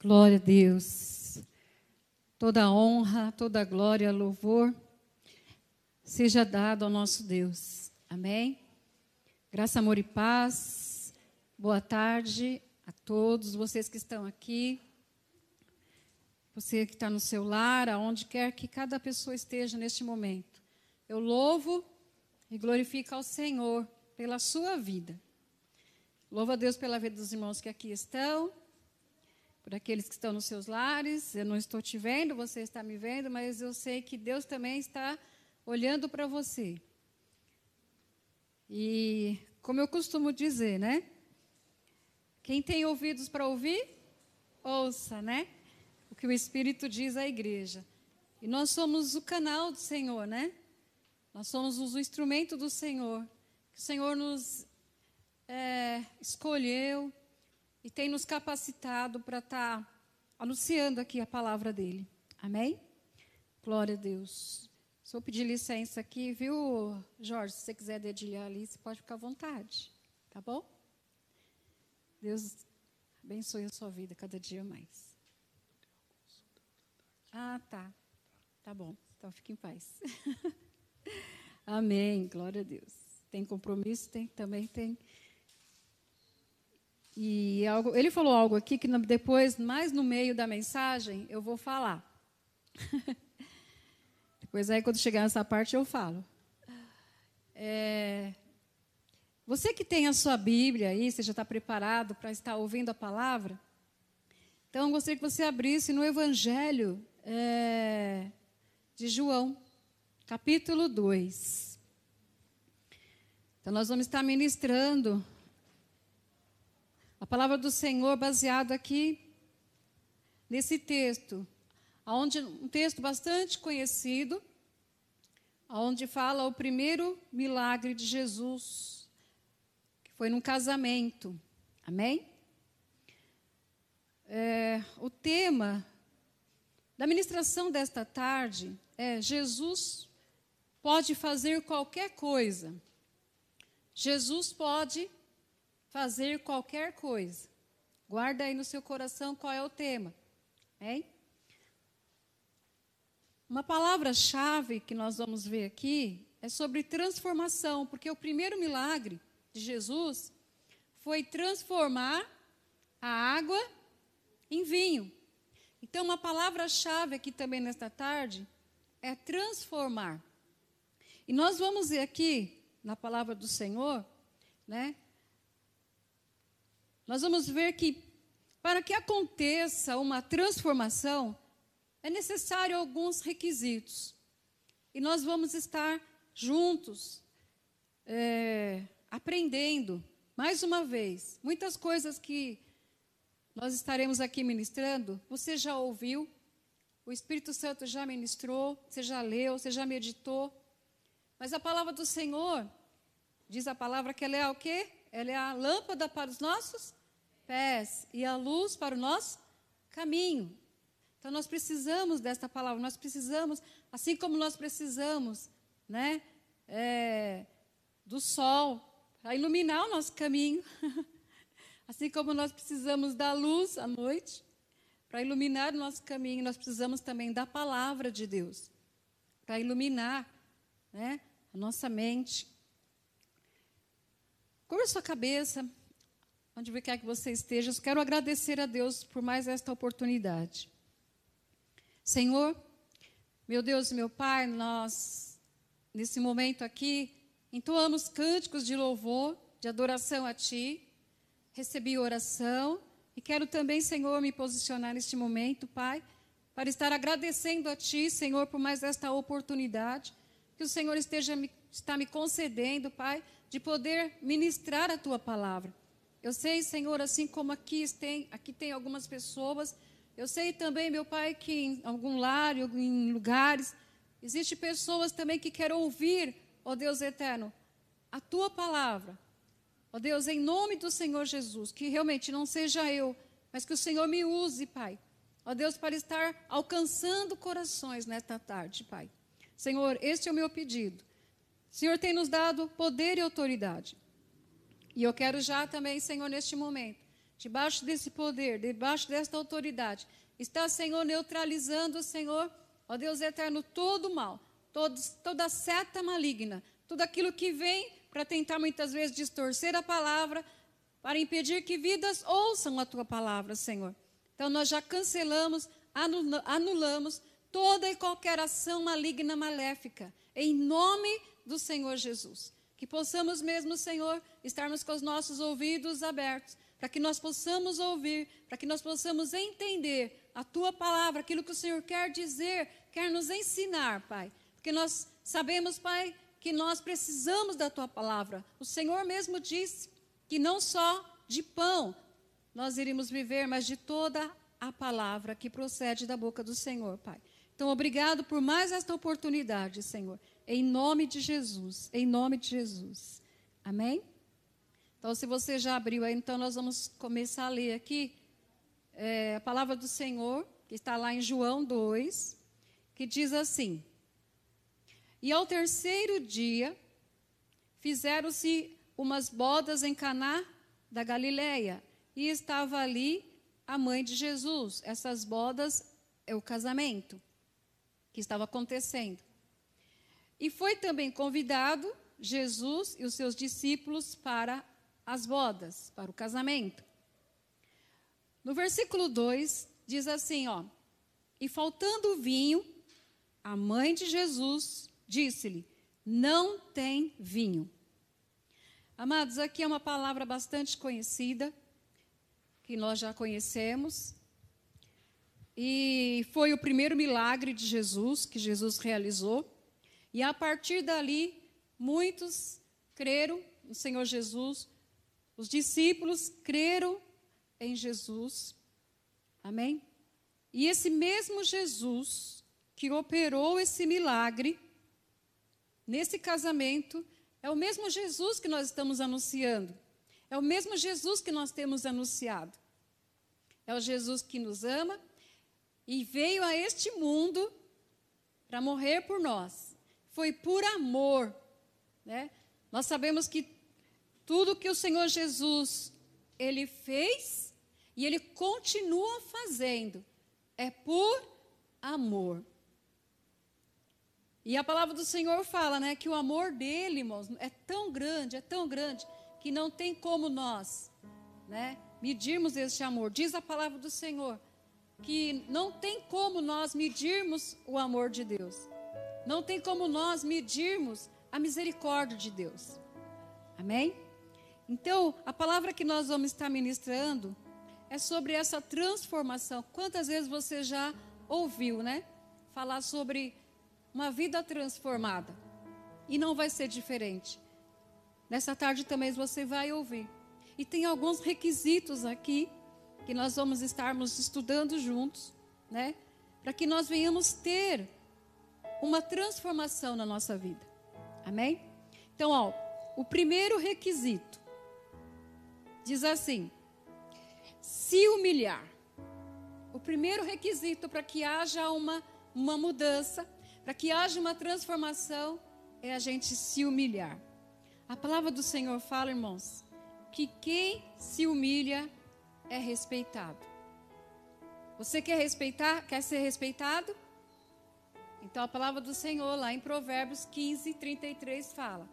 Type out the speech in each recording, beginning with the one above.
Glória a Deus. Toda honra, toda glória, louvor seja dado ao nosso Deus. Amém? Graça, amor e paz. Boa tarde a todos vocês que estão aqui. Você que está no seu lar, aonde quer que cada pessoa esteja neste momento. Eu louvo e glorifico ao Senhor pela sua vida. Louvo a Deus pela vida dos irmãos que aqui estão por aqueles que estão nos seus lares. Eu não estou te vendo, você está me vendo, mas eu sei que Deus também está olhando para você. E como eu costumo dizer, né? Quem tem ouvidos para ouvir, ouça, né? O que o Espírito diz à igreja. E nós somos o canal do Senhor, né? Nós somos o instrumento do Senhor. Que o Senhor nos é, escolheu, e tem nos capacitado para estar tá anunciando aqui a palavra dele. Amém? Glória a Deus. Eu pedir licença aqui, viu, Jorge? Se você quiser dedilhar ali, você pode ficar à vontade. Tá bom? Deus abençoe a sua vida cada dia mais. Ah, tá. Tá bom. Então fique em paz. Amém. Glória a Deus. Tem compromisso, tem também tem e algo, ele falou algo aqui que depois, mais no meio da mensagem, eu vou falar. depois aí, quando chegar nessa parte, eu falo. É, você que tem a sua Bíblia aí, você já está preparado para estar ouvindo a palavra? Então, eu gostaria que você abrisse no Evangelho é, de João, capítulo 2. Então, nós vamos estar ministrando a palavra do Senhor baseada aqui nesse texto, onde um texto bastante conhecido, onde fala o primeiro milagre de Jesus, que foi num casamento. Amém? É, o tema da ministração desta tarde é Jesus pode fazer qualquer coisa. Jesus pode fazer qualquer coisa. Guarda aí no seu coração qual é o tema. Hein? Uma palavra-chave que nós vamos ver aqui é sobre transformação, porque o primeiro milagre de Jesus foi transformar a água em vinho. Então, uma palavra-chave aqui também nesta tarde é transformar. E nós vamos ver aqui, na palavra do Senhor, né, nós vamos ver que para que aconteça uma transformação, é necessário alguns requisitos. E nós vamos estar juntos, é, aprendendo, mais uma vez, muitas coisas que nós estaremos aqui ministrando, você já ouviu, o Espírito Santo já ministrou, você já leu, você já meditou. Mas a palavra do Senhor, diz a palavra que ela é o quê? Ela é a lâmpada para os nossos pés e a luz para o nosso caminho. Então nós precisamos desta palavra, nós precisamos, assim como nós precisamos, né, é, do sol para iluminar o nosso caminho, assim como nós precisamos da luz à noite para iluminar o nosso caminho, nós precisamos também da palavra de Deus para iluminar, né, a nossa mente. Curva sua cabeça, onde quer que você esteja, eu quero agradecer a Deus por mais esta oportunidade. Senhor, meu Deus e meu Pai, nós, nesse momento aqui, entoamos cânticos de louvor, de adoração a Ti, recebi oração e quero também, Senhor, me posicionar neste momento, Pai, para estar agradecendo a Ti, Senhor, por mais esta oportunidade que o Senhor esteja me, está me concedendo, Pai, de poder ministrar a Tua palavra. Eu sei, Senhor, assim como aqui tem, aqui tem algumas pessoas, eu sei também, meu Pai, que em algum lar, em lugares, existem pessoas também que querem ouvir, ó Deus eterno, a tua palavra. Ó Deus, em nome do Senhor Jesus, que realmente não seja eu, mas que o Senhor me use, Pai. Ó Deus, para estar alcançando corações nesta tarde, Pai. Senhor, este é o meu pedido. O Senhor tem nos dado poder e autoridade. E eu quero já também, Senhor, neste momento, debaixo desse poder, debaixo desta autoridade, está, Senhor, neutralizando, Senhor, ó Deus eterno, todo o mal, todos, toda seta maligna, tudo aquilo que vem para tentar muitas vezes distorcer a palavra, para impedir que vidas ouçam a tua palavra, Senhor. Então nós já cancelamos, anulamos toda e qualquer ação maligna, maléfica, em nome do Senhor Jesus. Que possamos mesmo, Senhor, estarmos com os nossos ouvidos abertos, para que nós possamos ouvir, para que nós possamos entender a tua palavra, aquilo que o Senhor quer dizer, quer nos ensinar, Pai. Porque nós sabemos, Pai, que nós precisamos da tua palavra. O Senhor mesmo disse que não só de pão nós iríamos viver, mas de toda a palavra que procede da boca do Senhor, Pai. Então, obrigado por mais esta oportunidade, Senhor. Em nome de Jesus. Em nome de Jesus. Amém? Então, se você já abriu aí, então nós vamos começar a ler aqui é, a palavra do Senhor, que está lá em João 2, que diz assim: E ao terceiro dia fizeram-se umas bodas em Caná da Galileia, e estava ali a mãe de Jesus. Essas bodas é o casamento que estava acontecendo. E foi também convidado Jesus e os seus discípulos para as bodas, para o casamento. No versículo 2 diz assim, ó: E faltando vinho, a mãe de Jesus disse-lhe: Não tem vinho. Amados, aqui é uma palavra bastante conhecida, que nós já conhecemos. E foi o primeiro milagre de Jesus, que Jesus realizou. E a partir dali, muitos creram no Senhor Jesus, os discípulos creram em Jesus. Amém? E esse mesmo Jesus que operou esse milagre nesse casamento, é o mesmo Jesus que nós estamos anunciando. É o mesmo Jesus que nós temos anunciado. É o Jesus que nos ama e veio a este mundo para morrer por nós. Foi por amor. Né? Nós sabemos que tudo que o Senhor Jesus ele fez e ele continua fazendo é por amor. E a palavra do Senhor fala, né, que o amor dele, irmãos, é tão grande, é tão grande, que não tem como nós, né, medirmos este amor. Diz a palavra do Senhor que não tem como nós medirmos o amor de Deus. Não tem como nós medirmos a misericórdia de Deus. Amém? Então, a palavra que nós vamos estar ministrando é sobre essa transformação. Quantas vezes você já ouviu, né? Falar sobre uma vida transformada. E não vai ser diferente. Nessa tarde também você vai ouvir. E tem alguns requisitos aqui que nós vamos estarmos estudando juntos, né? Para que nós venhamos ter uma transformação na nossa vida. Amém? Então, ó, o primeiro requisito diz assim: se humilhar. O primeiro requisito para que haja uma, uma mudança para que haja uma transformação, é a gente se humilhar. A palavra do Senhor fala, irmãos, que quem se humilha é respeitado. Você quer respeitar? Quer ser respeitado? Então a palavra do Senhor lá em Provérbios 15, 33 fala: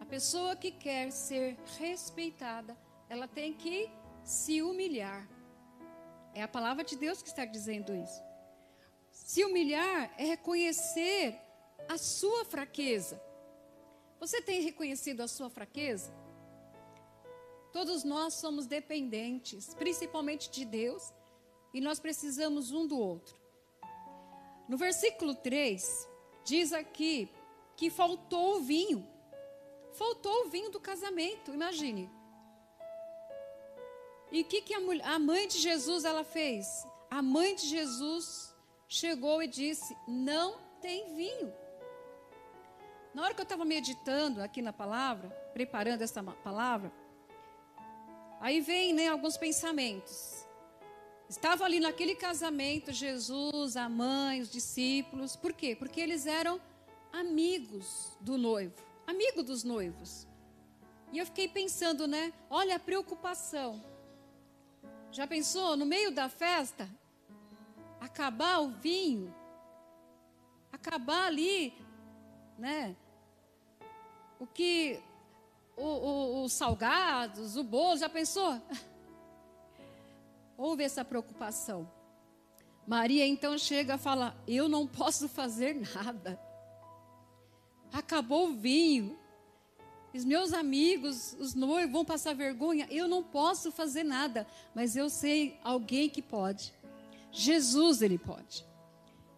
a pessoa que quer ser respeitada, ela tem que se humilhar. É a palavra de Deus que está dizendo isso. Se humilhar é reconhecer a sua fraqueza. Você tem reconhecido a sua fraqueza? Todos nós somos dependentes, principalmente de Deus, e nós precisamos um do outro. No versículo 3, diz aqui que faltou o vinho. Faltou o vinho do casamento, imagine. E o que, que a, mulher, a mãe de Jesus ela fez? A mãe de Jesus chegou e disse: Não tem vinho. Na hora que eu estava meditando aqui na palavra, preparando essa palavra, aí vem né, alguns pensamentos. Estava ali naquele casamento Jesus, a mãe, os discípulos. Por quê? Porque eles eram amigos do noivo, amigo dos noivos. E eu fiquei pensando, né? Olha a preocupação. Já pensou no meio da festa acabar o vinho, acabar ali, né? O que o, o, os salgados, o bolo, já pensou? Houve essa preocupação. Maria então chega e fala: Eu não posso fazer nada. Acabou o vinho. Os meus amigos, os noivos vão passar vergonha. Eu não posso fazer nada. Mas eu sei alguém que pode. Jesus, ele pode.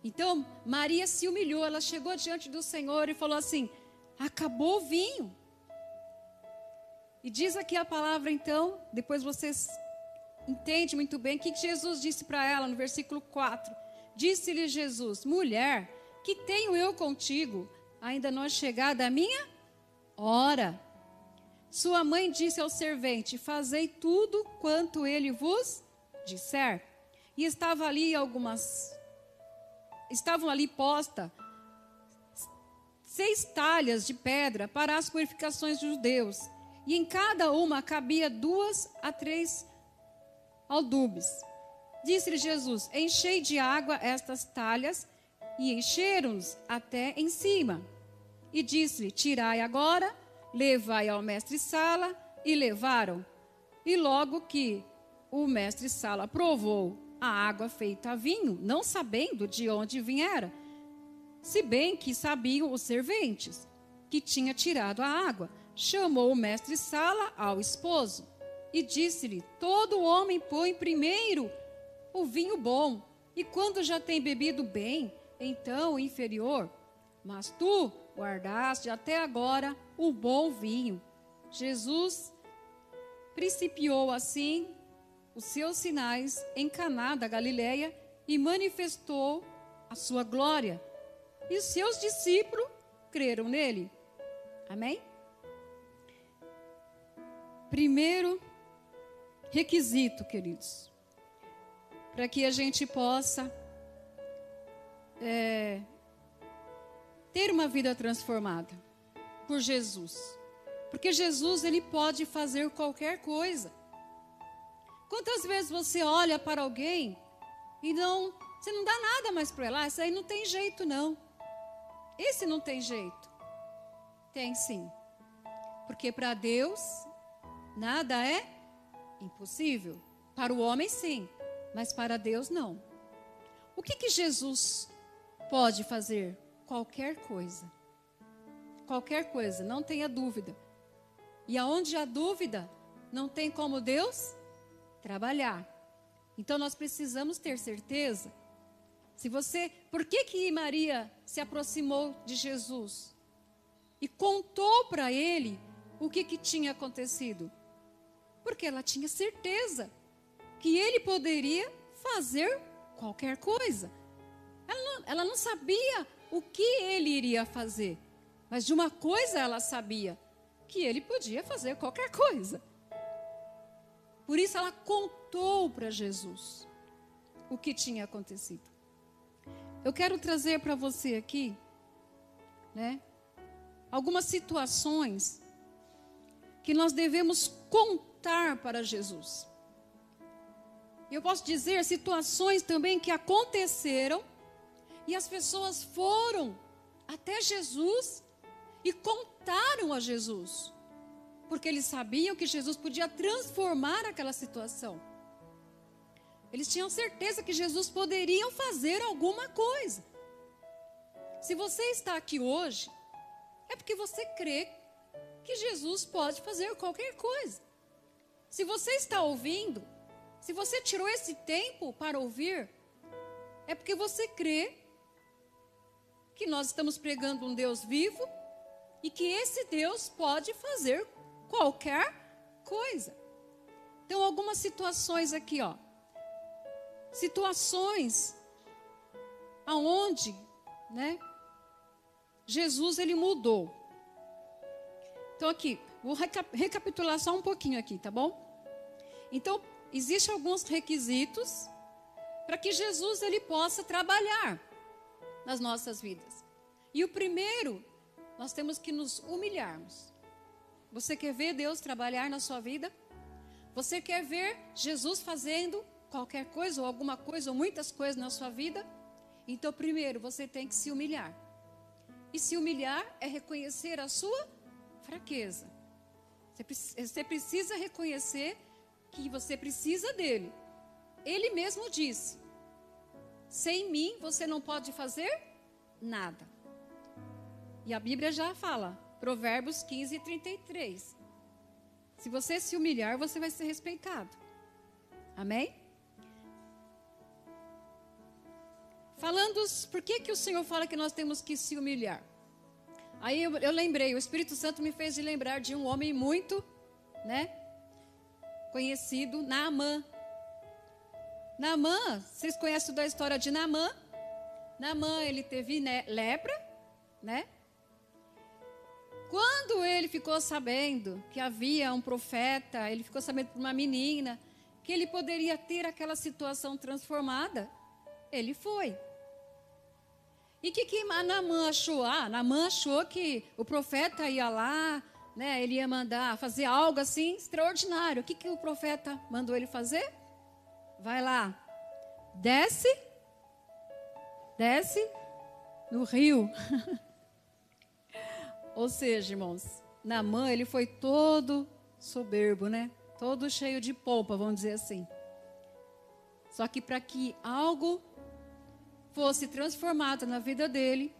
Então, Maria se humilhou. Ela chegou diante do Senhor e falou assim: Acabou o vinho. E diz aqui a palavra, então, depois vocês entendem muito bem o que Jesus disse para ela no versículo 4. Disse-lhe Jesus: Mulher, que tenho eu contigo? Ainda não é chegada a minha hora. Sua mãe disse ao servente: Fazei tudo quanto ele vos disser. E estava ali algumas estavam ali posta seis talhas de pedra para as purificações dos judeus e em cada uma cabia duas a três aldubes. Disse-lhe Jesus: Enchei de água estas talhas, e encheram-nos até em cima. E disse-lhe: Tirai agora, levai ao mestre-sala, e levaram. E logo que o mestre-sala provou a água feita a vinho, não sabendo de onde viera, se bem que sabiam os serventes que tinha tirado a água chamou o mestre Sala ao esposo e disse-lhe: Todo homem põe primeiro o vinho bom, e quando já tem bebido bem, então o inferior. Mas tu guardaste até agora o bom vinho. Jesus principiou assim os seus sinais em Caná da Galileia e manifestou a sua glória. E os seus discípulos creram nele. Amém? Primeiro requisito, queridos, para que a gente possa é, ter uma vida transformada por Jesus. Porque Jesus, ele pode fazer qualquer coisa. Quantas vezes você olha para alguém e não, você não dá nada mais para ela? Ah, isso aí não tem jeito não. Esse não tem jeito. Tem sim. Porque para Deus Nada é impossível. Para o homem, sim, mas para Deus, não. O que, que Jesus pode fazer? Qualquer coisa. Qualquer coisa, não tenha dúvida. E aonde há dúvida, não tem como Deus trabalhar. Então nós precisamos ter certeza. Se você, por que que Maria se aproximou de Jesus e contou para ele o que que tinha acontecido? Porque ela tinha certeza que ele poderia fazer qualquer coisa. Ela não, ela não sabia o que ele iria fazer, mas de uma coisa ela sabia: que ele podia fazer qualquer coisa. Por isso ela contou para Jesus o que tinha acontecido. Eu quero trazer para você aqui, né, algumas situações que nós devemos contar voltar para Jesus. Eu posso dizer situações também que aconteceram e as pessoas foram até Jesus e contaram a Jesus, porque eles sabiam que Jesus podia transformar aquela situação. Eles tinham certeza que Jesus poderia fazer alguma coisa. Se você está aqui hoje, é porque você crê que Jesus pode fazer qualquer coisa. Se você está ouvindo, se você tirou esse tempo para ouvir, é porque você crê que nós estamos pregando um Deus vivo e que esse Deus pode fazer qualquer coisa. Então, algumas situações aqui, ó. Situações aonde, né? Jesus ele mudou. Então aqui, vou recapitular só um pouquinho aqui, tá bom? Então, existem alguns requisitos para que Jesus ele possa trabalhar nas nossas vidas. E o primeiro, nós temos que nos humilharmos. Você quer ver Deus trabalhar na sua vida? Você quer ver Jesus fazendo qualquer coisa, ou alguma coisa, ou muitas coisas na sua vida? Então, primeiro, você tem que se humilhar. E se humilhar é reconhecer a sua fraqueza. Você precisa reconhecer que você precisa dele. Ele mesmo disse: sem mim você não pode fazer nada. E a Bíblia já fala, Provérbios 15, 33. Se você se humilhar, você vai ser respeitado. Amém? Falando, por que, que o Senhor fala que nós temos que se humilhar? Aí eu, eu lembrei, o Espírito Santo me fez lembrar de um homem muito, né? Conhecido, Naamã. Naamã, vocês conhecem da história de Naamã? Naamã, ele teve né, lepra, né? Quando ele ficou sabendo que havia um profeta, ele ficou sabendo por uma menina, que ele poderia ter aquela situação transformada, ele foi. E o que, que Naamã achou? Ah, Naamã achou que o profeta ia lá, né, ele ia mandar fazer algo assim extraordinário. O que, que o profeta mandou ele fazer? Vai lá, desce, desce no rio. Ou seja, irmãos, Naamã, ele foi todo soberbo, né? Todo cheio de polpa, vamos dizer assim. Só que para que algo fosse transformado na vida dele,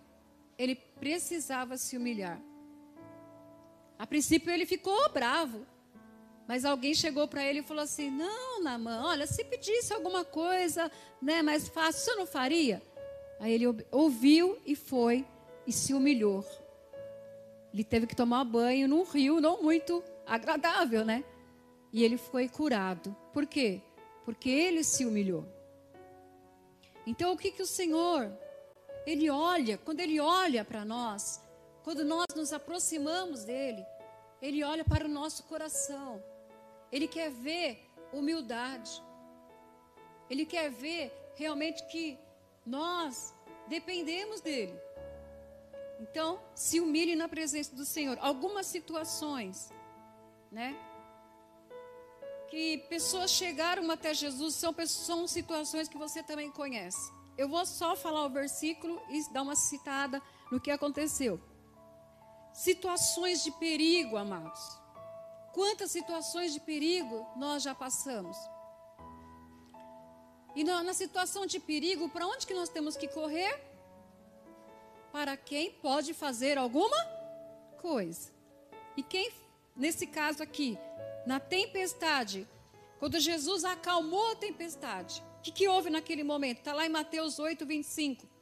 ele precisava se humilhar. A princípio ele ficou bravo, mas alguém chegou para ele e falou assim: Não, Namã, olha, se pedisse alguma coisa né, mais fácil, você não faria? Aí ele ouviu e foi e se humilhou. Ele teve que tomar banho num rio não muito agradável, né? E ele foi curado. Por quê? Porque ele se humilhou. Então, o que, que o Senhor, Ele olha, quando Ele olha para nós, quando nós nos aproximamos dEle, Ele olha para o nosso coração. Ele quer ver humildade. Ele quer ver realmente que nós dependemos dEle. Então, se humilhe na presença do Senhor. Algumas situações, né? que pessoas chegaram até Jesus são, são situações que você também conhece. Eu vou só falar o versículo e dar uma citada no que aconteceu. Situações de perigo, amados. Quantas situações de perigo nós já passamos? E na, situação de perigo, para onde que nós temos que correr? Para quem pode fazer alguma coisa. E quem, nesse caso aqui, na tempestade, quando Jesus acalmou a tempestade, o que, que houve naquele momento? Está lá em Mateus 8, 25.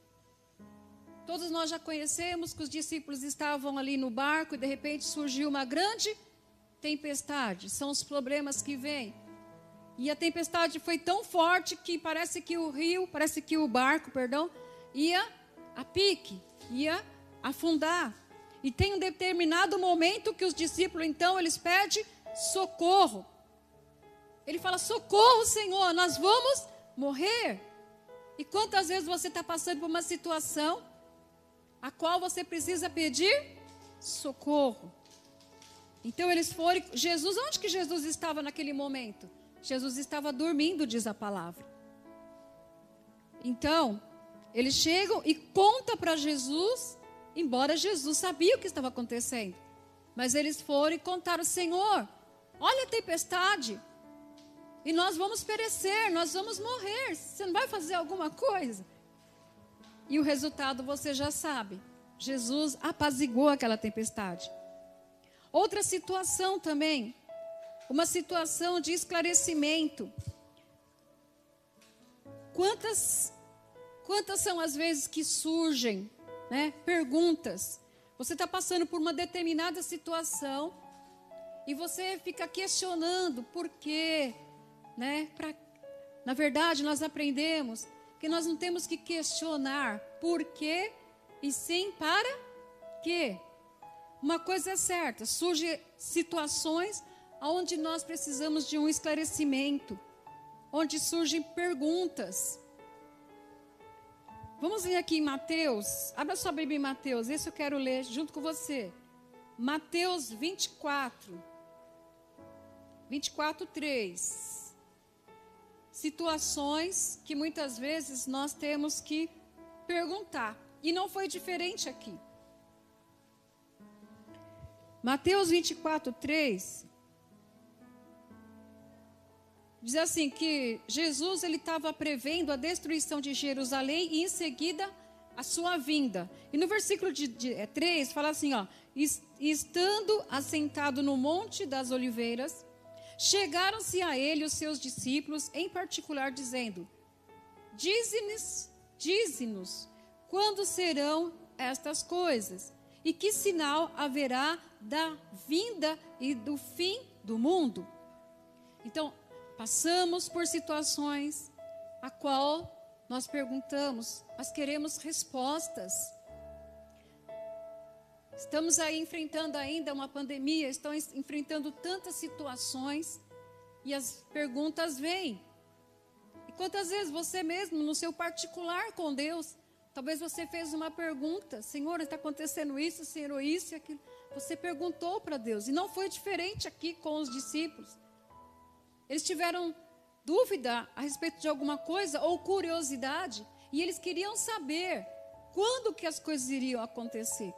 Todos nós já conhecemos que os discípulos estavam ali no barco e de repente surgiu uma grande tempestade. São os problemas que vêm. E a tempestade foi tão forte que parece que o rio, parece que o barco, perdão, ia a pique, ia afundar. E tem um determinado momento que os discípulos, então, eles pedem socorro. Ele fala: socorro, Senhor, nós vamos morrer. E quantas vezes você está passando por uma situação a qual você precisa pedir socorro? Então eles foram. Jesus, onde que Jesus estava naquele momento? Jesus estava dormindo, diz a palavra. Então, eles chegam e contam para Jesus, embora Jesus sabia o que estava acontecendo. Mas eles foram e contaram: Senhor, Olha a tempestade. E nós vamos perecer, nós vamos morrer. Você não vai fazer alguma coisa? E o resultado você já sabe. Jesus apaziguou aquela tempestade. Outra situação também, uma situação de esclarecimento. Quantas quantas são as vezes que surgem, né, perguntas? Você está passando por uma determinada situação e você fica questionando por quê, né? Pra, na verdade, nós aprendemos que nós não temos que questionar por quê e sim para quê. Uma coisa é certa, surgem situações onde nós precisamos de um esclarecimento, onde surgem perguntas. Vamos ver aqui em Mateus, abra sua Bíblia em Mateus, esse eu quero ler junto com você. Mateus 24. 24, 3. Situações que muitas vezes nós temos que perguntar. E não foi diferente aqui. Mateus 24, 3 diz assim que Jesus ele estava prevendo a destruição de Jerusalém e em seguida a sua vinda. E no versículo de, de é, 3 fala assim, ó, estando assentado no monte das oliveiras, chegaram-se a ele os seus discípulos, em particular dizendo: Dize-nos, dize-nos, quando serão estas coisas? E que sinal haverá da vinda e do fim do mundo? Então, Passamos por situações a qual nós perguntamos, mas queremos respostas. Estamos aí enfrentando ainda uma pandemia, estão enfrentando tantas situações e as perguntas vêm. E quantas vezes você mesmo, no seu particular com Deus, talvez você fez uma pergunta: Senhor, está acontecendo isso, Senhor, isso e aquilo. Você perguntou para Deus, e não foi diferente aqui com os discípulos. Eles tiveram dúvida a respeito de alguma coisa ou curiosidade e eles queriam saber quando que as coisas iriam acontecer.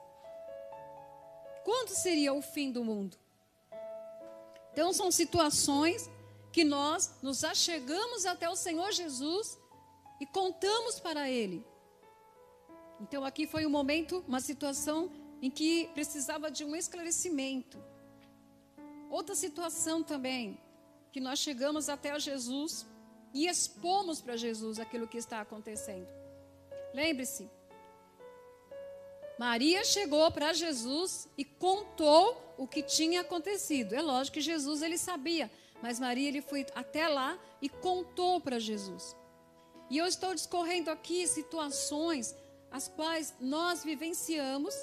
Quando seria o fim do mundo? Então são situações que nós nos achegamos até o Senhor Jesus e contamos para ele. Então aqui foi um momento, uma situação em que precisava de um esclarecimento. Outra situação também, que nós chegamos até Jesus e expomos para Jesus aquilo que está acontecendo. Lembre-se, Maria chegou para Jesus e contou o que tinha acontecido. É lógico que Jesus ele sabia, mas Maria ele foi até lá e contou para Jesus. E eu estou discorrendo aqui situações as quais nós vivenciamos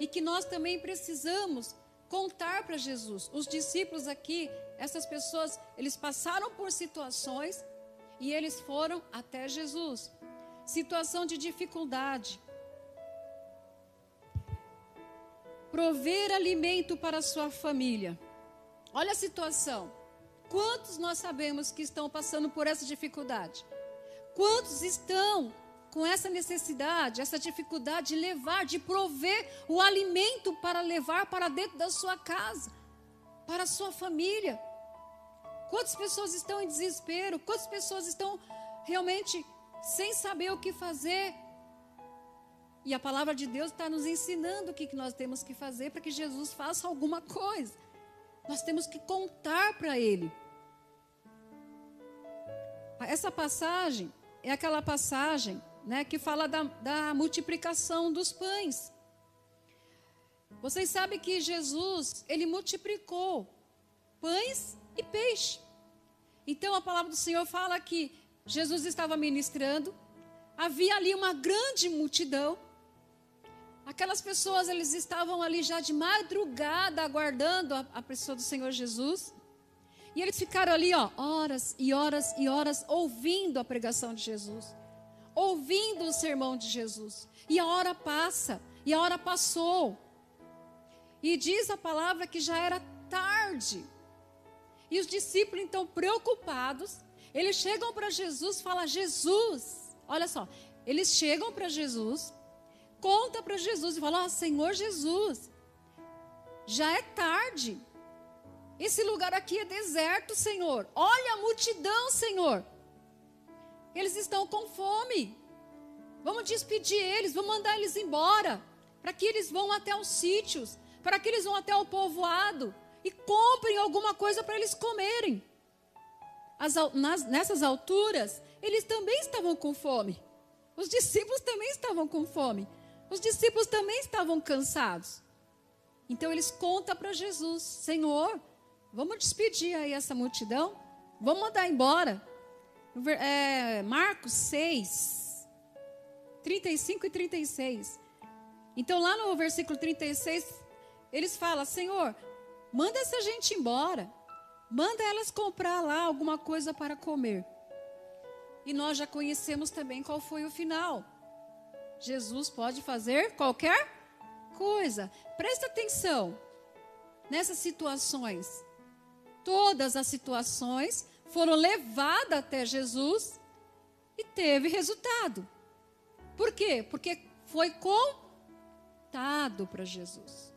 e que nós também precisamos contar para Jesus. Os discípulos aqui, essas pessoas, eles passaram por situações e eles foram até Jesus. Situação de dificuldade. Prover alimento para a sua família. Olha a situação. Quantos nós sabemos que estão passando por essa dificuldade? Quantos estão com essa necessidade, essa dificuldade de levar, de prover o alimento para levar para dentro da sua casa, para a sua família. Quantas pessoas estão em desespero? Quantas pessoas estão realmente sem saber o que fazer? E a palavra de Deus está nos ensinando o que nós temos que fazer para que Jesus faça alguma coisa. Nós temos que contar para Ele. Essa passagem é aquela passagem né, que fala da, da multiplicação dos pães. Vocês sabem que Jesus, ele multiplicou pães e peixe. Então a palavra do Senhor fala que Jesus estava ministrando, havia ali uma grande multidão. Aquelas pessoas, eles estavam ali já de madrugada aguardando a, a pessoa do Senhor Jesus. E eles ficaram ali, ó, horas e horas e horas ouvindo a pregação de Jesus ouvindo o sermão de Jesus. E a hora passa, e a hora passou. E diz a palavra que já era tarde. E os discípulos, então, preocupados, eles chegam para Jesus, fala Jesus. Olha só, eles chegam para Jesus, conta para Jesus e falam: oh, Senhor Jesus, já é tarde. Esse lugar aqui é deserto, Senhor. Olha a multidão, Senhor. Eles estão com fome. Vamos despedir eles, vamos mandar eles embora, para que eles vão até os sítios, para que eles vão até o povoado e comprem alguma coisa para eles comerem. As, nas, nessas alturas, eles também estavam com fome. Os discípulos também estavam com fome. Os discípulos também estavam cansados. Então eles contam para Jesus: Senhor, vamos despedir aí essa multidão, vamos mandar embora é, Marcos 6, 35 e 36. Então, lá no versículo 36, eles falam: Senhor, manda essa gente embora, manda elas comprar lá alguma coisa para comer. E nós já conhecemos também qual foi o final. Jesus pode fazer qualquer coisa. Presta atenção nessas situações. todas as situações, foram levadas até Jesus e teve resultado. Por quê? Porque foi contado para Jesus.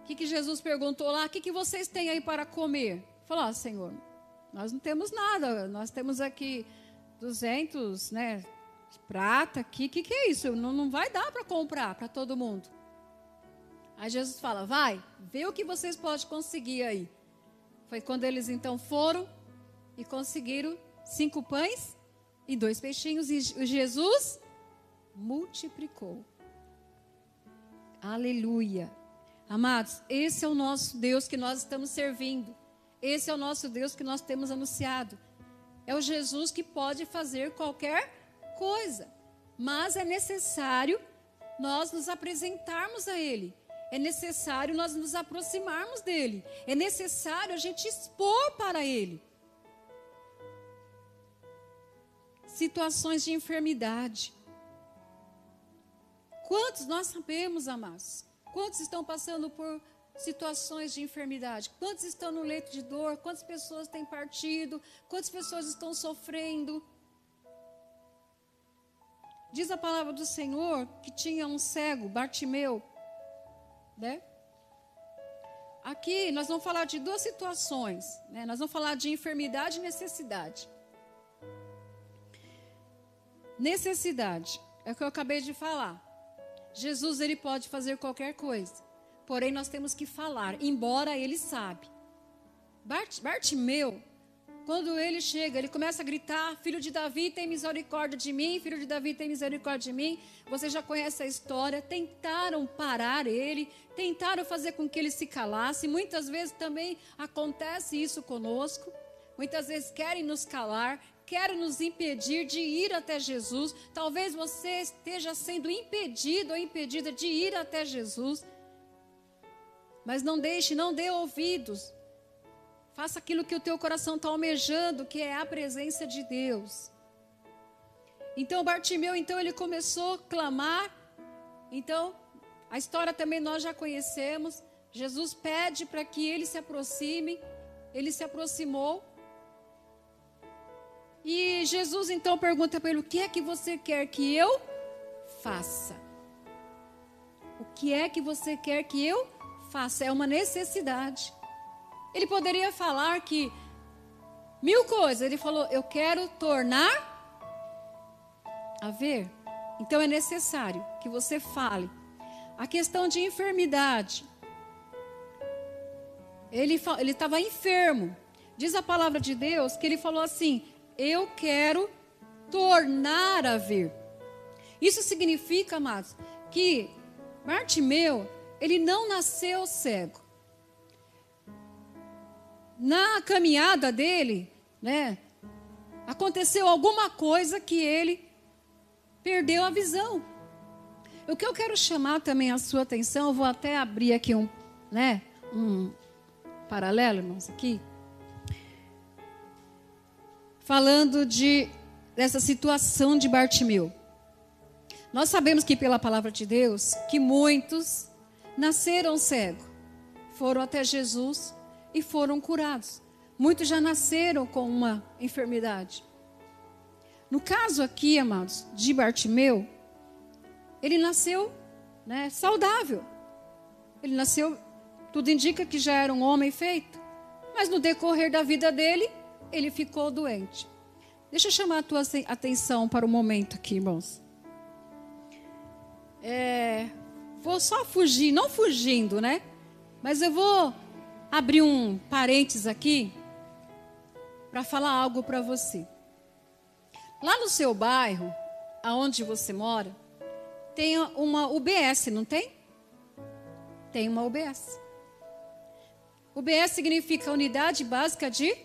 O que, que Jesus perguntou lá? O que, que vocês têm aí para comer? Falou, ah, Senhor, nós não temos nada, nós temos aqui 200, né, prata aqui, o que, que é isso? Não, não vai dar para comprar para todo mundo. Aí Jesus fala, vai, vê o que vocês podem conseguir aí. Foi quando eles então foram e conseguiram cinco pães e dois peixinhos, e Jesus multiplicou. Aleluia. Amados, esse é o nosso Deus que nós estamos servindo. Esse é o nosso Deus que nós temos anunciado. É o Jesus que pode fazer qualquer coisa. Mas é necessário nós nos apresentarmos a Ele. É necessário nós nos aproximarmos dele. É necessário a gente expor para Ele. Situações de enfermidade. Quantos nós sabemos, amados? Quantos estão passando por situações de enfermidade? Quantos estão no leito de dor? Quantas pessoas têm partido? Quantas pessoas estão sofrendo? Diz a palavra do Senhor que tinha um cego, Bartimeu, né? Aqui nós vamos falar de duas situações, né? Nós vamos falar de enfermidade e necessidade. Necessidade é o que eu acabei de falar. Jesus ele pode fazer qualquer coisa. Porém, nós temos que falar, embora ele sabe. Bart, Bartimeu, quando ele chega, ele começa a gritar: Filho de Davi, tem misericórdia de mim, filho de Davi, tem misericórdia de mim. Você já conhece a história. Tentaram parar ele, tentaram fazer com que ele se calasse. Muitas vezes também acontece isso conosco. Muitas vezes querem nos calar, querem nos impedir de ir até Jesus. Talvez você esteja sendo impedido ou impedida de ir até Jesus. Mas não deixe, não dê ouvidos. Faça aquilo que o teu coração está almejando, que é a presença de Deus. Então Bartimeu, então ele começou a clamar. Então, a história também nós já conhecemos. Jesus pede para que ele se aproxime. Ele se aproximou. E Jesus então pergunta para ele: O que é que você quer que eu faça? O que é que você quer que eu faça, é uma necessidade. Ele poderia falar que mil coisas, ele falou: Eu quero tornar a ver. Então é necessário que você fale. A questão de enfermidade. Ele estava enfermo. Diz a palavra de Deus que ele falou assim: Eu quero tornar a ver. Isso significa, amados, que Bartimeu ele não nasceu cego. Na caminhada dele, né, aconteceu alguma coisa que ele perdeu a visão. O que eu quero chamar também a sua atenção, eu vou até abrir aqui um, né, um paralelo, irmãos, aqui. Falando de dessa situação de Bartimeu. Nós sabemos que pela palavra de Deus que muitos nasceram cegos, foram até Jesus e foram curados. Muitos já nasceram com uma enfermidade. No caso aqui, amados, de Bartimeu, ele nasceu né, saudável. Ele nasceu, tudo indica que já era um homem feito. Mas no decorrer da vida dele, ele ficou doente. Deixa eu chamar a tua atenção para o momento aqui, irmãos. É, Vou só fugir, não fugindo, né? Mas eu vou abrir um parênteses aqui para falar algo para você. Lá no seu bairro, aonde você mora, tem uma UBS, não tem? Tem uma UBS. UBS significa Unidade Básica de,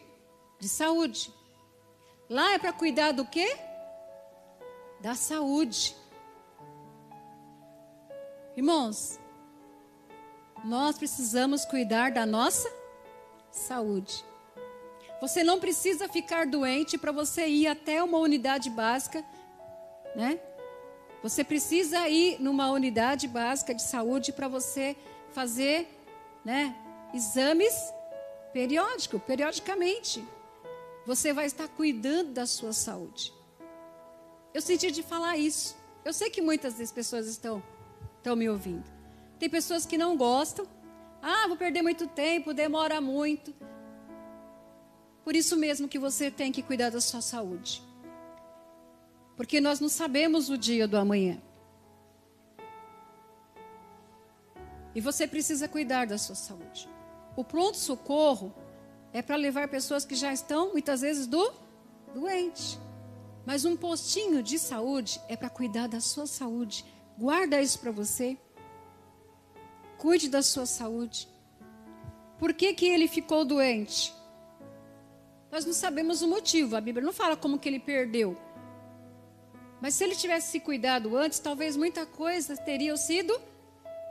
de Saúde. Lá é para cuidar do quê? Da saúde. Irmãos, nós precisamos cuidar da nossa saúde. Você não precisa ficar doente para você ir até uma unidade básica, né? Você precisa ir numa unidade básica de saúde para você fazer, né, exames Periódico, periodicamente. Você vai estar cuidando da sua saúde. Eu senti de falar isso. Eu sei que muitas das pessoas estão, estão me ouvindo. Tem pessoas que não gostam. Ah, vou perder muito tempo, demora muito. Por isso mesmo que você tem que cuidar da sua saúde. Porque nós não sabemos o dia do amanhã. E você precisa cuidar da sua saúde. O pronto-socorro é para levar pessoas que já estão, muitas vezes, do doente. Mas um postinho de saúde é para cuidar da sua saúde. Guarda isso para você. Cuide da sua saúde. Por que, que ele ficou doente? Nós não sabemos o motivo. A Bíblia não fala como que ele perdeu. Mas se ele tivesse se cuidado antes, talvez muita coisa teria sido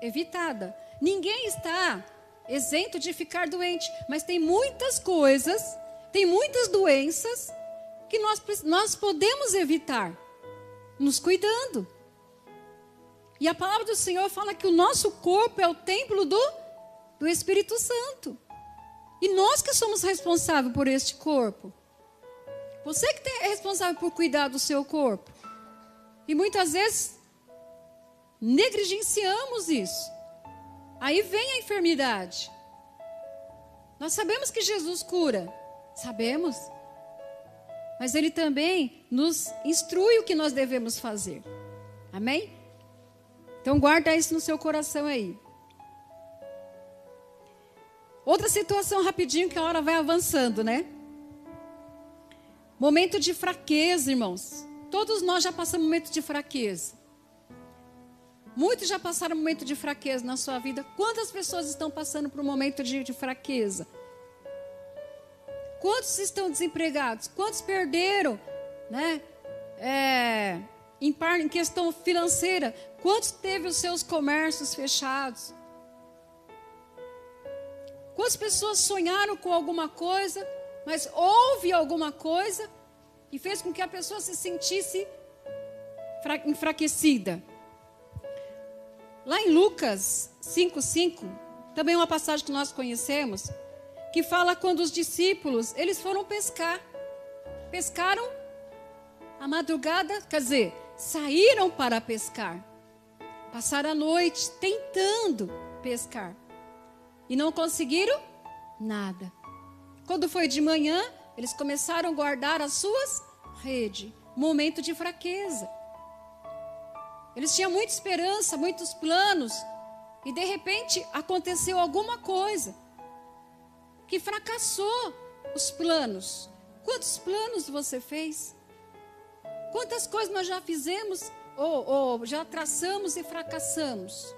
evitada. Ninguém está isento de ficar doente, mas tem muitas coisas, tem muitas doenças que nós, nós podemos evitar, nos cuidando. E a palavra do Senhor fala que o nosso corpo é o templo do, do Espírito Santo. E nós que somos responsáveis por este corpo. Você que é responsável por cuidar do seu corpo. E muitas vezes negligenciamos isso. Aí vem a enfermidade. Nós sabemos que Jesus cura, sabemos. Mas Ele também nos instrui o que nós devemos fazer. Amém? Então guarda isso no seu coração aí. Outra situação rapidinho que a hora vai avançando, né? Momento de fraqueza, irmãos. Todos nós já passamos momento de fraqueza. Muitos já passaram momento de fraqueza na sua vida. Quantas pessoas estão passando por um momento de, de fraqueza? Quantos estão desempregados? Quantos perderam, né? É, em, em questão financeira, quantos teve os seus comércios fechados? Quantas pessoas sonharam com alguma coisa, mas houve alguma coisa e fez com que a pessoa se sentisse enfraquecida. Lá em Lucas 5:5, também uma passagem que nós conhecemos, que fala quando os discípulos, eles foram pescar. Pescaram a madrugada, quer dizer, saíram para pescar. Passaram a noite tentando pescar. E não conseguiram nada. Quando foi de manhã, eles começaram a guardar as suas redes. Momento de fraqueza. Eles tinham muita esperança, muitos planos. E de repente aconteceu alguma coisa que fracassou os planos. Quantos planos você fez? Quantas coisas nós já fizemos ou, ou já traçamos e fracassamos?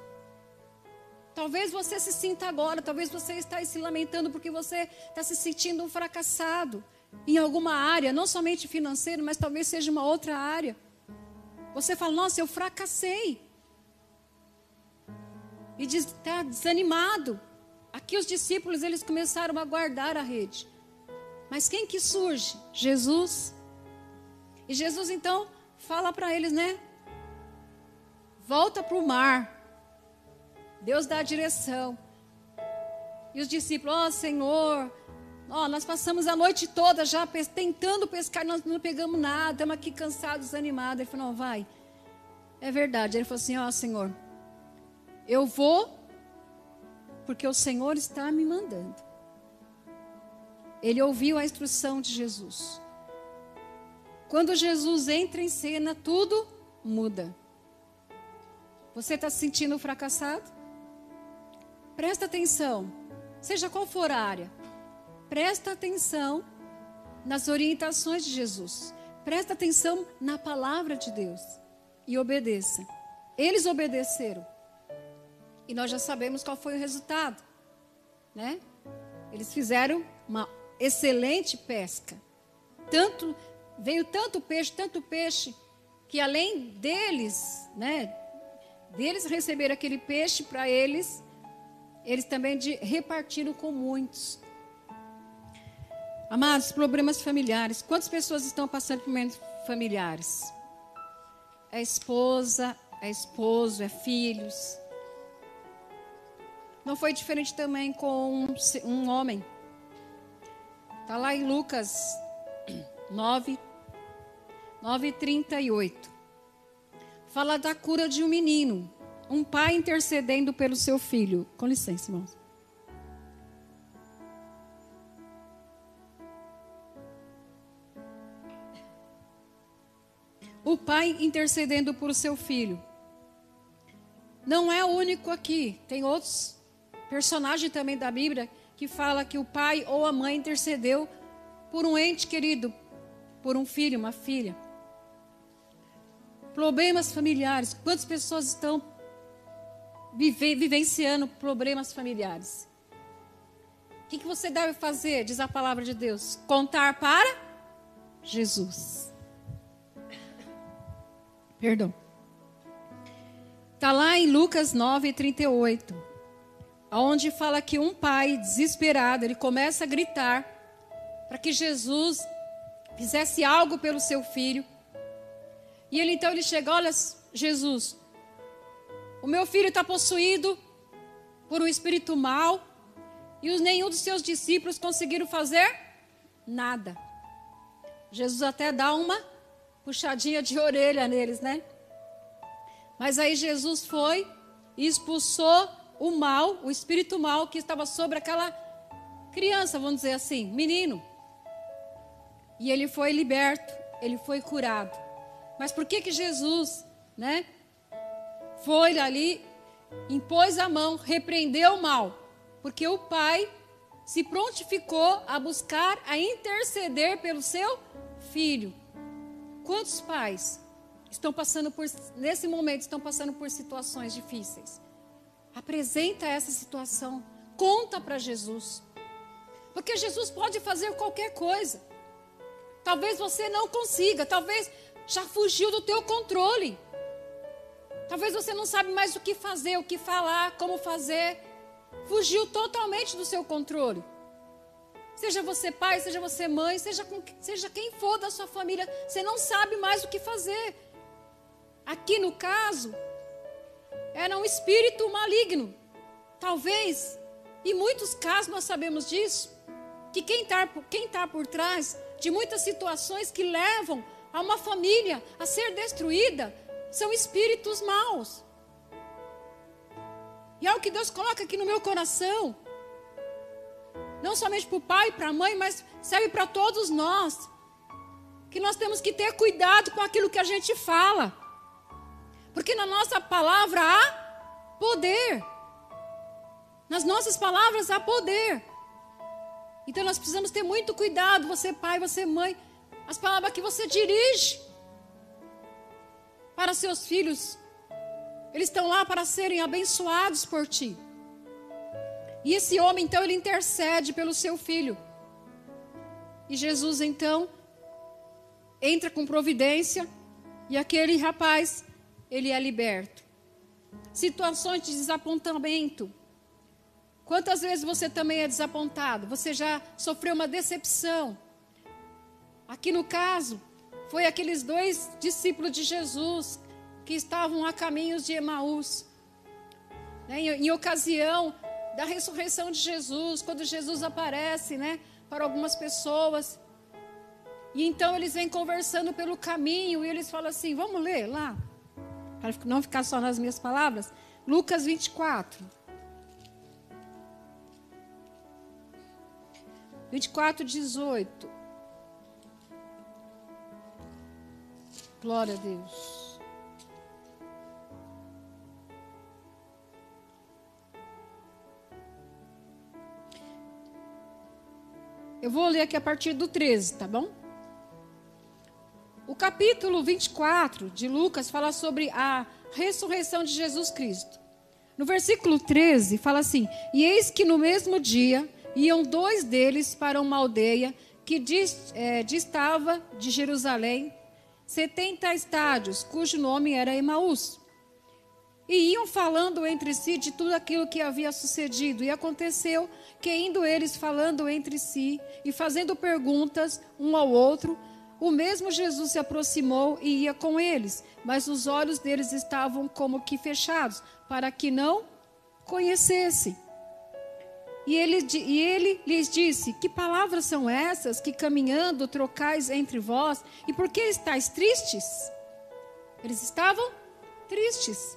Talvez você se sinta agora, talvez você está se lamentando porque você está se sentindo um fracassado em alguma área, não somente financeira, mas talvez seja uma outra área. Você fala, nossa, eu fracassei. E está desanimado. Aqui os discípulos, eles começaram a guardar a rede. Mas quem que surge? Jesus. E Jesus então fala para eles, né? Volta para o mar. Deus dá a direção. E os discípulos, ó oh, Senhor, ó, nós passamos a noite toda já tentando pescar, nós não pegamos nada, estamos aqui cansados, desanimados. Ele falou, não, vai. É verdade. Ele falou assim, ó oh, Senhor, eu vou porque o Senhor está me mandando. Ele ouviu a instrução de Jesus. Quando Jesus entra em cena, tudo muda. Você está se sentindo fracassado? Presta atenção, seja qual for a área, presta atenção nas orientações de Jesus. Presta atenção na palavra de Deus e obedeça. Eles obedeceram. E nós já sabemos qual foi o resultado, né? Eles fizeram uma excelente pesca. Tanto veio tanto peixe, tanto peixe que além deles, né, deles receber aquele peixe para eles, eles também de, repartiram com muitos. Amados, problemas familiares. Quantas pessoas estão passando por problemas familiares? É esposa, é esposo, é filhos. Não foi diferente também com um, um homem. Está lá em Lucas 9, 9 38. Fala da cura de um menino. Um pai intercedendo pelo seu filho. Com licença, irmãos. O pai intercedendo por seu filho. Não é o único aqui. Tem outros personagens também da Bíblia que fala que o pai ou a mãe intercedeu por um ente querido, por um filho, uma filha. Problemas familiares. Quantas pessoas estão vive, vivenciando problemas familiares? O que, que você deve fazer, diz a palavra de Deus? Contar para Jesus. Perdão. Está lá em Lucas 9, 38. Onde fala que um pai desesperado, ele começa a gritar para que Jesus fizesse algo pelo seu filho. E ele então ele chega, olha, Jesus, o meu filho está possuído por um espírito mau e nenhum dos seus discípulos conseguiram fazer nada. Jesus até dá uma puxadinha de orelha neles, né? Mas aí Jesus foi e expulsou o mal, o espírito mal que estava sobre aquela criança, vamos dizer assim, menino. E ele foi liberto, ele foi curado. Mas por que que Jesus, né, foi ali, impôs a mão, repreendeu o mal? Porque o pai se prontificou a buscar, a interceder pelo seu filho. Quantos pais estão passando por, nesse momento, estão passando por situações difíceis? Apresenta essa situação, conta para Jesus. Porque Jesus pode fazer qualquer coisa. Talvez você não consiga, talvez já fugiu do teu controle. Talvez você não sabe mais o que fazer, o que falar, como fazer. Fugiu totalmente do seu controle. Seja você pai, seja você mãe, seja, com, seja quem for da sua família, você não sabe mais o que fazer. Aqui no caso, era um espírito maligno. Talvez, em muitos casos nós sabemos disso, que quem está quem tá por trás de muitas situações que levam a uma família a ser destruída são espíritos maus. E é o que Deus coloca aqui no meu coração. Não somente para o pai, para a mãe, mas serve para todos nós. Que nós temos que ter cuidado com aquilo que a gente fala. Porque na nossa palavra há poder. Nas nossas palavras há poder. Então nós precisamos ter muito cuidado, você pai, você mãe, as palavras que você dirige para seus filhos. Eles estão lá para serem abençoados por ti. E esse homem então ele intercede pelo seu filho. E Jesus então entra com providência e aquele rapaz ele é liberto. Situações de desapontamento Quantas vezes você também é desapontado? Você já sofreu uma decepção? Aqui no caso, foi aqueles dois discípulos de Jesus que estavam a caminhos de Emaús. Né, em, em, ocasião da ressurreição de Jesus, quando Jesus aparece né, para algumas pessoas. E então eles vêm conversando pelo caminho e eles falam assim: vamos ler lá, para não ficar só nas minhas palavras. Lucas 24. 24, 18. Glória a Deus. Eu vou ler aqui a partir do 13, tá bom? O capítulo 24 de Lucas fala sobre a ressurreição de Jesus Cristo. No versículo 13 fala assim: E eis que no mesmo dia iam dois deles para uma aldeia que é, distava de Jerusalém, setenta estádios, cujo nome era Emaús. E iam falando entre si de tudo aquilo que havia sucedido. E aconteceu que, indo eles falando entre si e fazendo perguntas um ao outro, o mesmo Jesus se aproximou e ia com eles, mas os olhos deles estavam como que fechados, para que não conhecessem. E ele, e ele lhes disse: Que palavras são essas que caminhando trocais entre vós? E por que estáis tristes? Eles estavam tristes.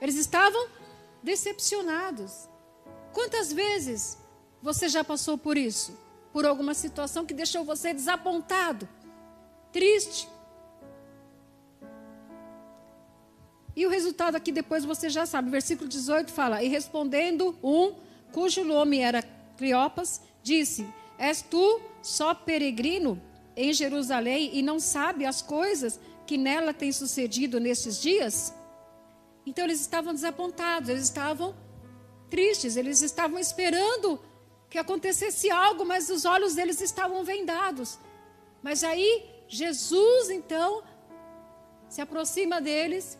Eles estavam decepcionados. Quantas vezes você já passou por isso? Por alguma situação que deixou você desapontado, triste? E o resultado aqui depois você já sabe. Versículo 18 fala: E respondendo um, cujo nome era Cleopas, disse: És tu só peregrino em Jerusalém e não sabe as coisas que nela têm sucedido nesses dias? Então eles estavam desapontados, eles estavam tristes, eles estavam esperando que acontecesse algo, mas os olhos deles estavam vendados. Mas aí Jesus então se aproxima deles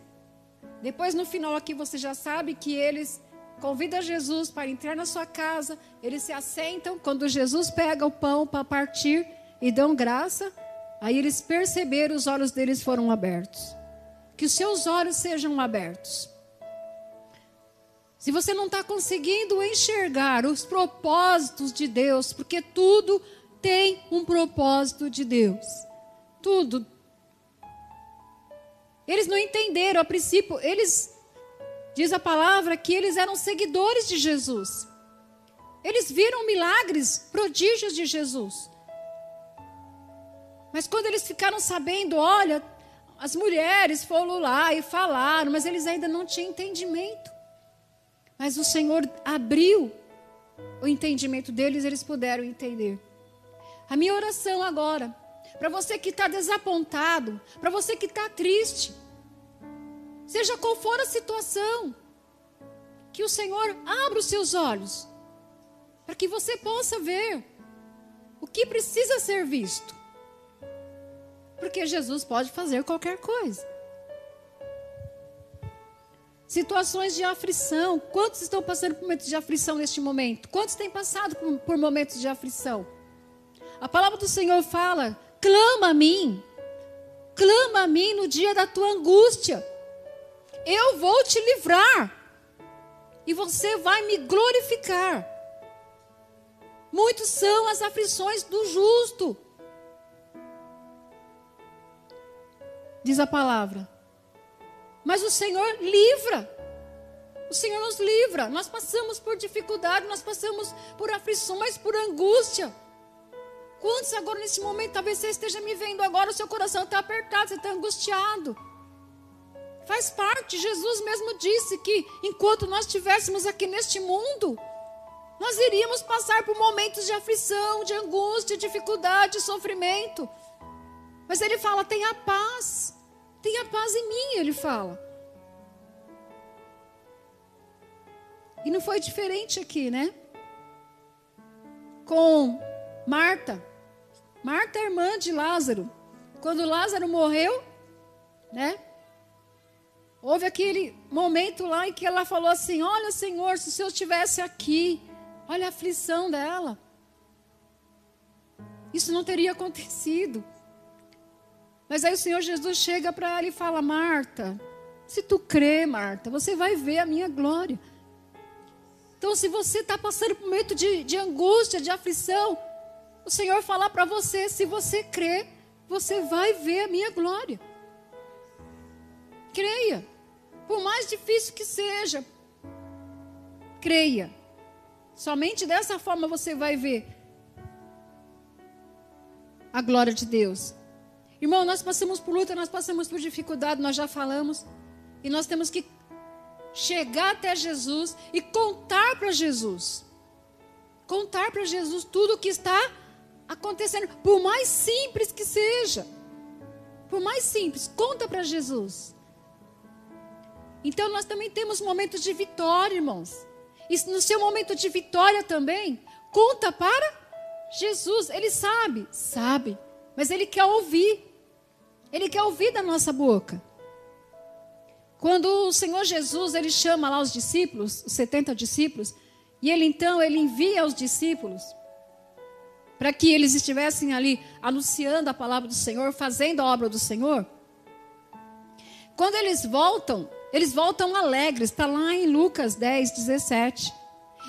depois, no final aqui, você já sabe que eles convidam Jesus para entrar na sua casa. Eles se assentam. Quando Jesus pega o pão para partir e dão graça, aí eles perceberam, os olhos deles foram abertos. Que os seus olhos sejam abertos. Se você não está conseguindo enxergar os propósitos de Deus, porque tudo tem um propósito de Deus. Tudo, eles não entenderam a princípio, eles diz a palavra que eles eram seguidores de Jesus. Eles viram milagres, prodígios de Jesus. Mas quando eles ficaram sabendo, olha, as mulheres foram lá e falaram, mas eles ainda não tinham entendimento. Mas o Senhor abriu o entendimento deles, eles puderam entender. A minha oração agora para você que está desapontado, para você que está triste, seja qual for a situação, que o Senhor abra os seus olhos, para que você possa ver o que precisa ser visto. Porque Jesus pode fazer qualquer coisa. Situações de aflição. Quantos estão passando por momentos de aflição neste momento? Quantos têm passado por, momentos de aflição? A palavra do Senhor fala Clama a mim. Clama a mim no dia da tua angústia. Eu vou te livrar. E você vai me glorificar. Muitos são as aflições do justo. Diz a palavra. Mas o Senhor livra. O Senhor nos livra. Nós passamos por dificuldade, nós passamos por aflições, por angústia. Quantos agora nesse momento, talvez você esteja me vendo agora, o seu coração está apertado, você está angustiado. Faz parte, Jesus mesmo disse que enquanto nós estivéssemos aqui neste mundo, nós iríamos passar por momentos de aflição, de angústia, dificuldade, sofrimento. Mas ele fala: tenha paz, tenha paz em mim, ele fala. E não foi diferente aqui, né? Com Marta. Marta irmã de Lázaro. Quando Lázaro morreu, né? Houve aquele momento lá em que ela falou assim: Olha, Senhor, se o Senhor estivesse aqui, olha a aflição dela. Isso não teria acontecido. Mas aí o Senhor Jesus chega para ela e fala: Marta, se tu crê, Marta, você vai ver a minha glória. Então, se você está passando por um momento de, de angústia, de aflição, o Senhor falar para você: se você crer, você vai ver a minha glória. Creia. Por mais difícil que seja, creia. Somente dessa forma você vai ver a glória de Deus. Irmão, nós passamos por luta, nós passamos por dificuldade, nós já falamos. E nós temos que chegar até Jesus e contar para Jesus. Contar para Jesus tudo o que está acontecendo, por mais simples que seja. Por mais simples, conta para Jesus. Então nós também temos momentos de vitória, irmãos. E no seu momento de vitória também, conta para Jesus. Ele sabe, sabe, mas ele quer ouvir. Ele quer ouvir da nossa boca. Quando o Senhor Jesus, ele chama lá os discípulos, os 70 discípulos, e ele então ele envia os discípulos para que eles estivessem ali anunciando a palavra do Senhor, fazendo a obra do Senhor. Quando eles voltam, eles voltam alegres, está lá em Lucas 10, 17.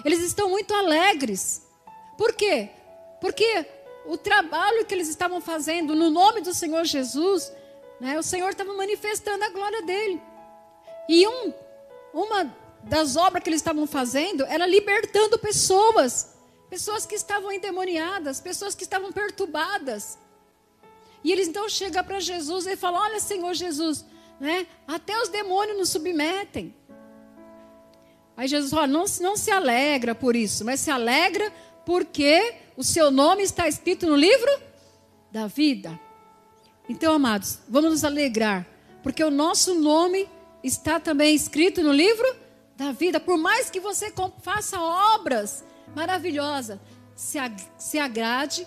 Eles estão muito alegres. Por quê? Porque o trabalho que eles estavam fazendo no nome do Senhor Jesus, né, o Senhor estava manifestando a glória dele. E um, uma das obras que eles estavam fazendo era libertando pessoas, pessoas que estavam endemoniadas, pessoas que estavam perturbadas. E eles então chegam para Jesus e falam: Olha, Senhor Jesus, né, até os demônios nos submetem. Aí Jesus fala: não, não se alegra por isso, mas se alegra porque o seu nome está escrito no livro da vida. Então, amados, vamos nos alegrar, porque o nosso nome está também escrito no livro da vida. Por mais que você faça obras maravilhosas, se, se agrade,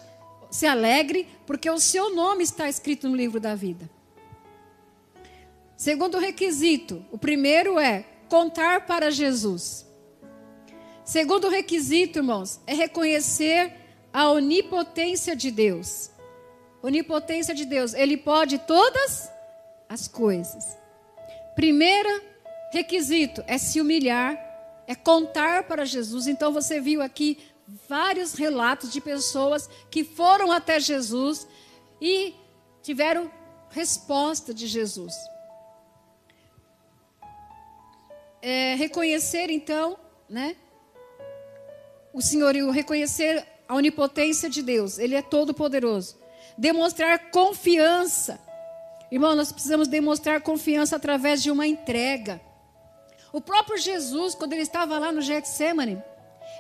se alegre, porque o seu nome está escrito no livro da vida. Segundo requisito, o primeiro é contar para Jesus. Segundo requisito, irmãos, é reconhecer a onipotência de Deus. Onipotência de Deus, ele pode todas as coisas. Primeiro requisito é se humilhar, é contar para Jesus. Então você viu aqui vários relatos de pessoas que foram até Jesus e tiveram resposta de Jesus. É, reconhecer então, né, o senhorio, reconhecer a onipotência de Deus, Ele é todo poderoso. Demonstrar confiança. Irmão, nós precisamos demonstrar confiança através de uma entrega. O próprio Jesus, quando ele estava lá no Getsemane,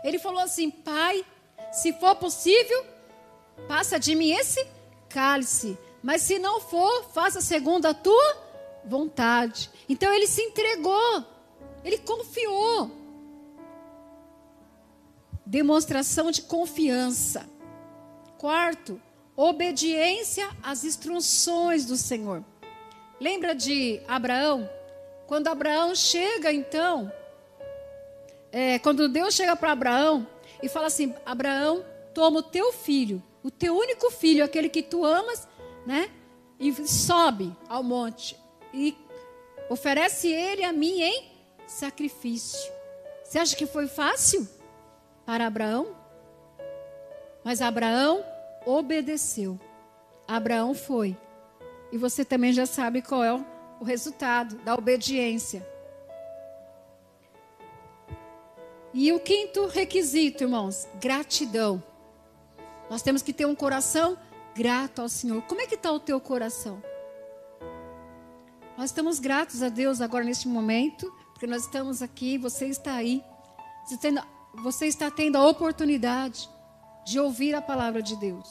ele falou assim: Pai, se for possível, passa de mim esse cálice. Mas se não for, faça segundo a tua vontade. Então ele se entregou. Ele confiou. Demonstração de confiança. Quarto, obediência às instruções do Senhor. Lembra de Abraão? Quando Abraão chega, então, é, quando Deus chega para Abraão e fala assim: Abraão, toma o teu filho, o teu único filho, aquele que tu amas, né? E sobe ao monte e oferece ele a mim em sacrifício. Você acha que foi fácil para Abraão? Mas Abraão obedeceu. Abraão foi. E você também já sabe qual é o resultado da obediência. E o quinto requisito, irmãos, gratidão. Nós temos que ter um coração grato ao Senhor. Como é que está o teu coração? Nós estamos gratos a Deus agora neste momento, porque nós estamos aqui, você está aí. Você está tendo a oportunidade de ouvir a palavra de Deus.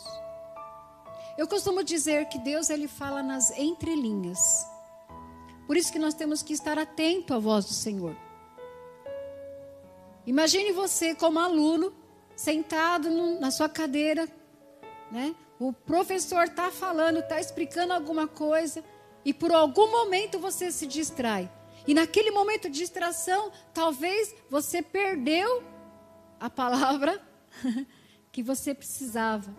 Eu costumo dizer que Deus ele fala nas entrelinhas. Por isso que nós temos que estar atento à voz do Senhor. Imagine você como aluno, sentado no, na sua cadeira, né? O professor está falando, está explicando alguma coisa, e por algum momento você se distrai. E naquele momento de distração, talvez você perdeu a palavra que você precisava.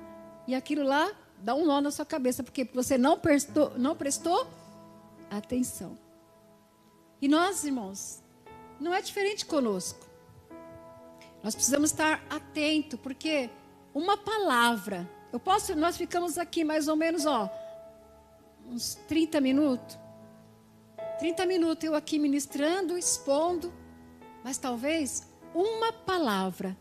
E aquilo lá dá um nó na sua cabeça, porque você não prestou, não prestou atenção. E nós, irmãos, não é diferente conosco. Nós precisamos estar atento, porque uma palavra, eu posso, nós ficamos aqui mais ou menos, ó, uns 30 minutos. 30 minutos eu aqui ministrando, expondo, mas talvez uma palavra,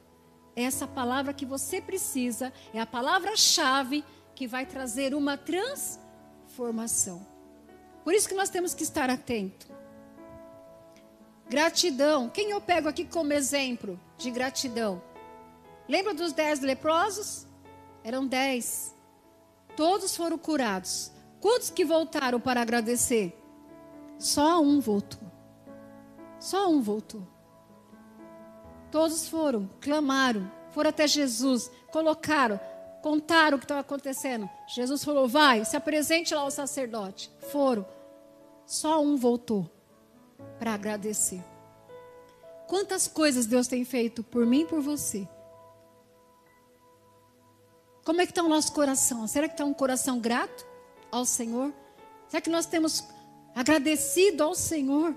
é essa palavra que você precisa, é a palavra-chave que vai trazer uma transformação. Por isso que nós temos que estar atento. Gratidão. Quem eu pego aqui como exemplo de gratidão? Lembra dos dez leprosos? Eram dez. Todos foram curados. Quantos que voltaram para agradecer? Só um voltou. Só um voltou. Todos foram, clamaram, foram até Jesus, colocaram, contaram o que estava acontecendo. Jesus falou: vai, se apresente lá ao sacerdote. Foram. Só um voltou para agradecer. Quantas coisas Deus tem feito por mim e por você? Como é que está o nosso coração? Será que está um coração grato ao Senhor? Será que nós temos agradecido ao Senhor?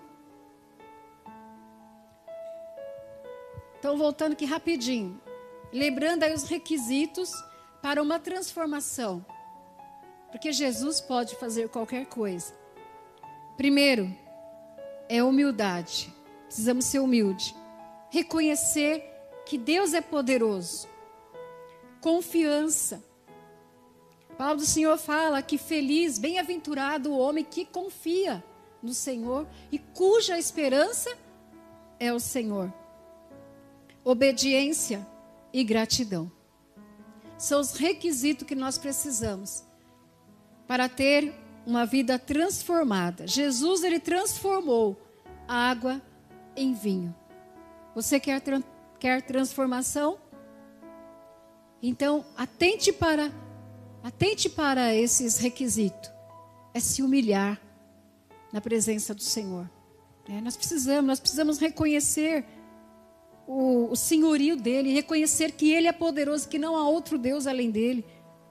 Então, voltando aqui rapidinho. Lembrando aí os requisitos para uma transformação. Porque Jesus pode fazer qualquer coisa. Primeiro, é humildade. Precisamos ser humilde. Reconhecer que Deus é poderoso. Confiança. Palavra do Senhor fala que feliz, bem-aventurado o homem que confia no Senhor e cuja esperança é o Senhor obediência e gratidão. São os requisitos que nós precisamos para ter uma vida transformada. Jesus ele transformou água em vinho. Você quer, quer transformação? Então, atente para atente para esses requisitos. É se humilhar na presença do Senhor. É, nós precisamos, nós precisamos reconhecer o, o senhorio dele, reconhecer que ele é poderoso, que não há outro Deus além dele.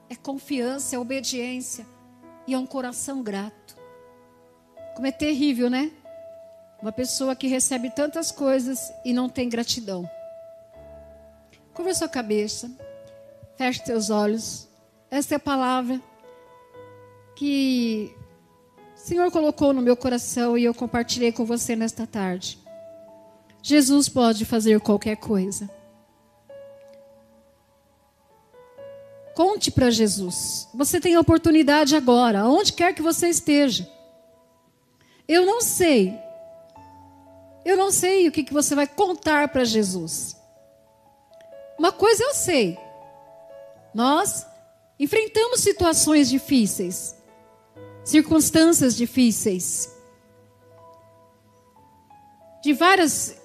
É confiança, é obediência e é um coração grato. Como é terrível, né? Uma pessoa que recebe tantas coisas e não tem gratidão. Curva sua cabeça, feche seus olhos. Essa é a palavra que o Senhor colocou no meu coração e eu compartilhei com você nesta tarde. Jesus pode fazer qualquer coisa. Conte para Jesus. Você tem a oportunidade agora, onde quer que você esteja. Eu não sei. Eu não sei o que, que você vai contar para Jesus. Uma coisa eu sei. Nós enfrentamos situações difíceis, circunstâncias difíceis, de várias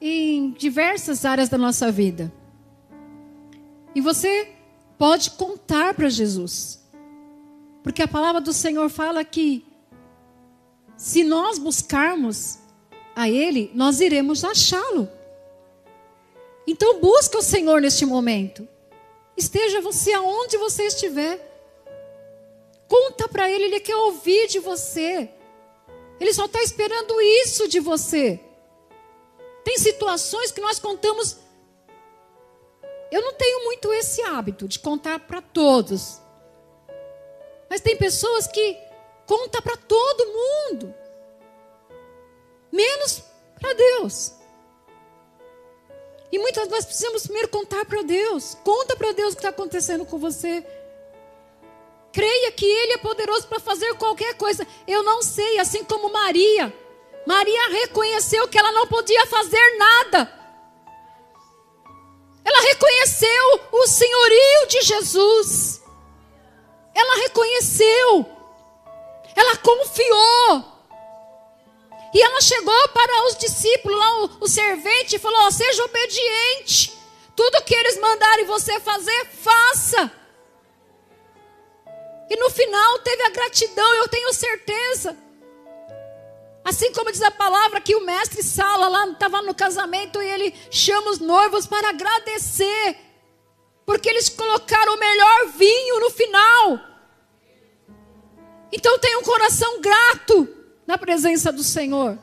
em diversas áreas da nossa vida. E você pode contar para Jesus. Porque a palavra do Senhor fala que se nós buscarmos a Ele, nós iremos achá-lo. Então busca o Senhor neste momento. Esteja você aonde você estiver. Conta para Ele, Ele quer ouvir de você. Ele só está esperando isso de você. Tem situações que nós contamos. Eu não tenho muito esse hábito de contar para todos. Mas tem pessoas que conta para todo mundo. Menos para Deus. E muitas vezes precisamos primeiro contar para Deus. Conta para Deus o que está acontecendo com você. Creia que Ele é poderoso para fazer qualquer coisa. Eu não sei, assim como Maria. Maria reconheceu que ela não podia fazer nada. Ela reconheceu o senhorio de Jesus. Ela reconheceu. Ela confiou. E ela chegou para os discípulos, lá o, o servente, e falou: Seja obediente. Tudo que eles mandarem você fazer, faça. E no final teve a gratidão, eu tenho certeza. Assim como diz a palavra que o mestre Sala lá estava no casamento e ele chama os noivos para agradecer, porque eles colocaram o melhor vinho no final. Então tenha um coração grato na presença do Senhor.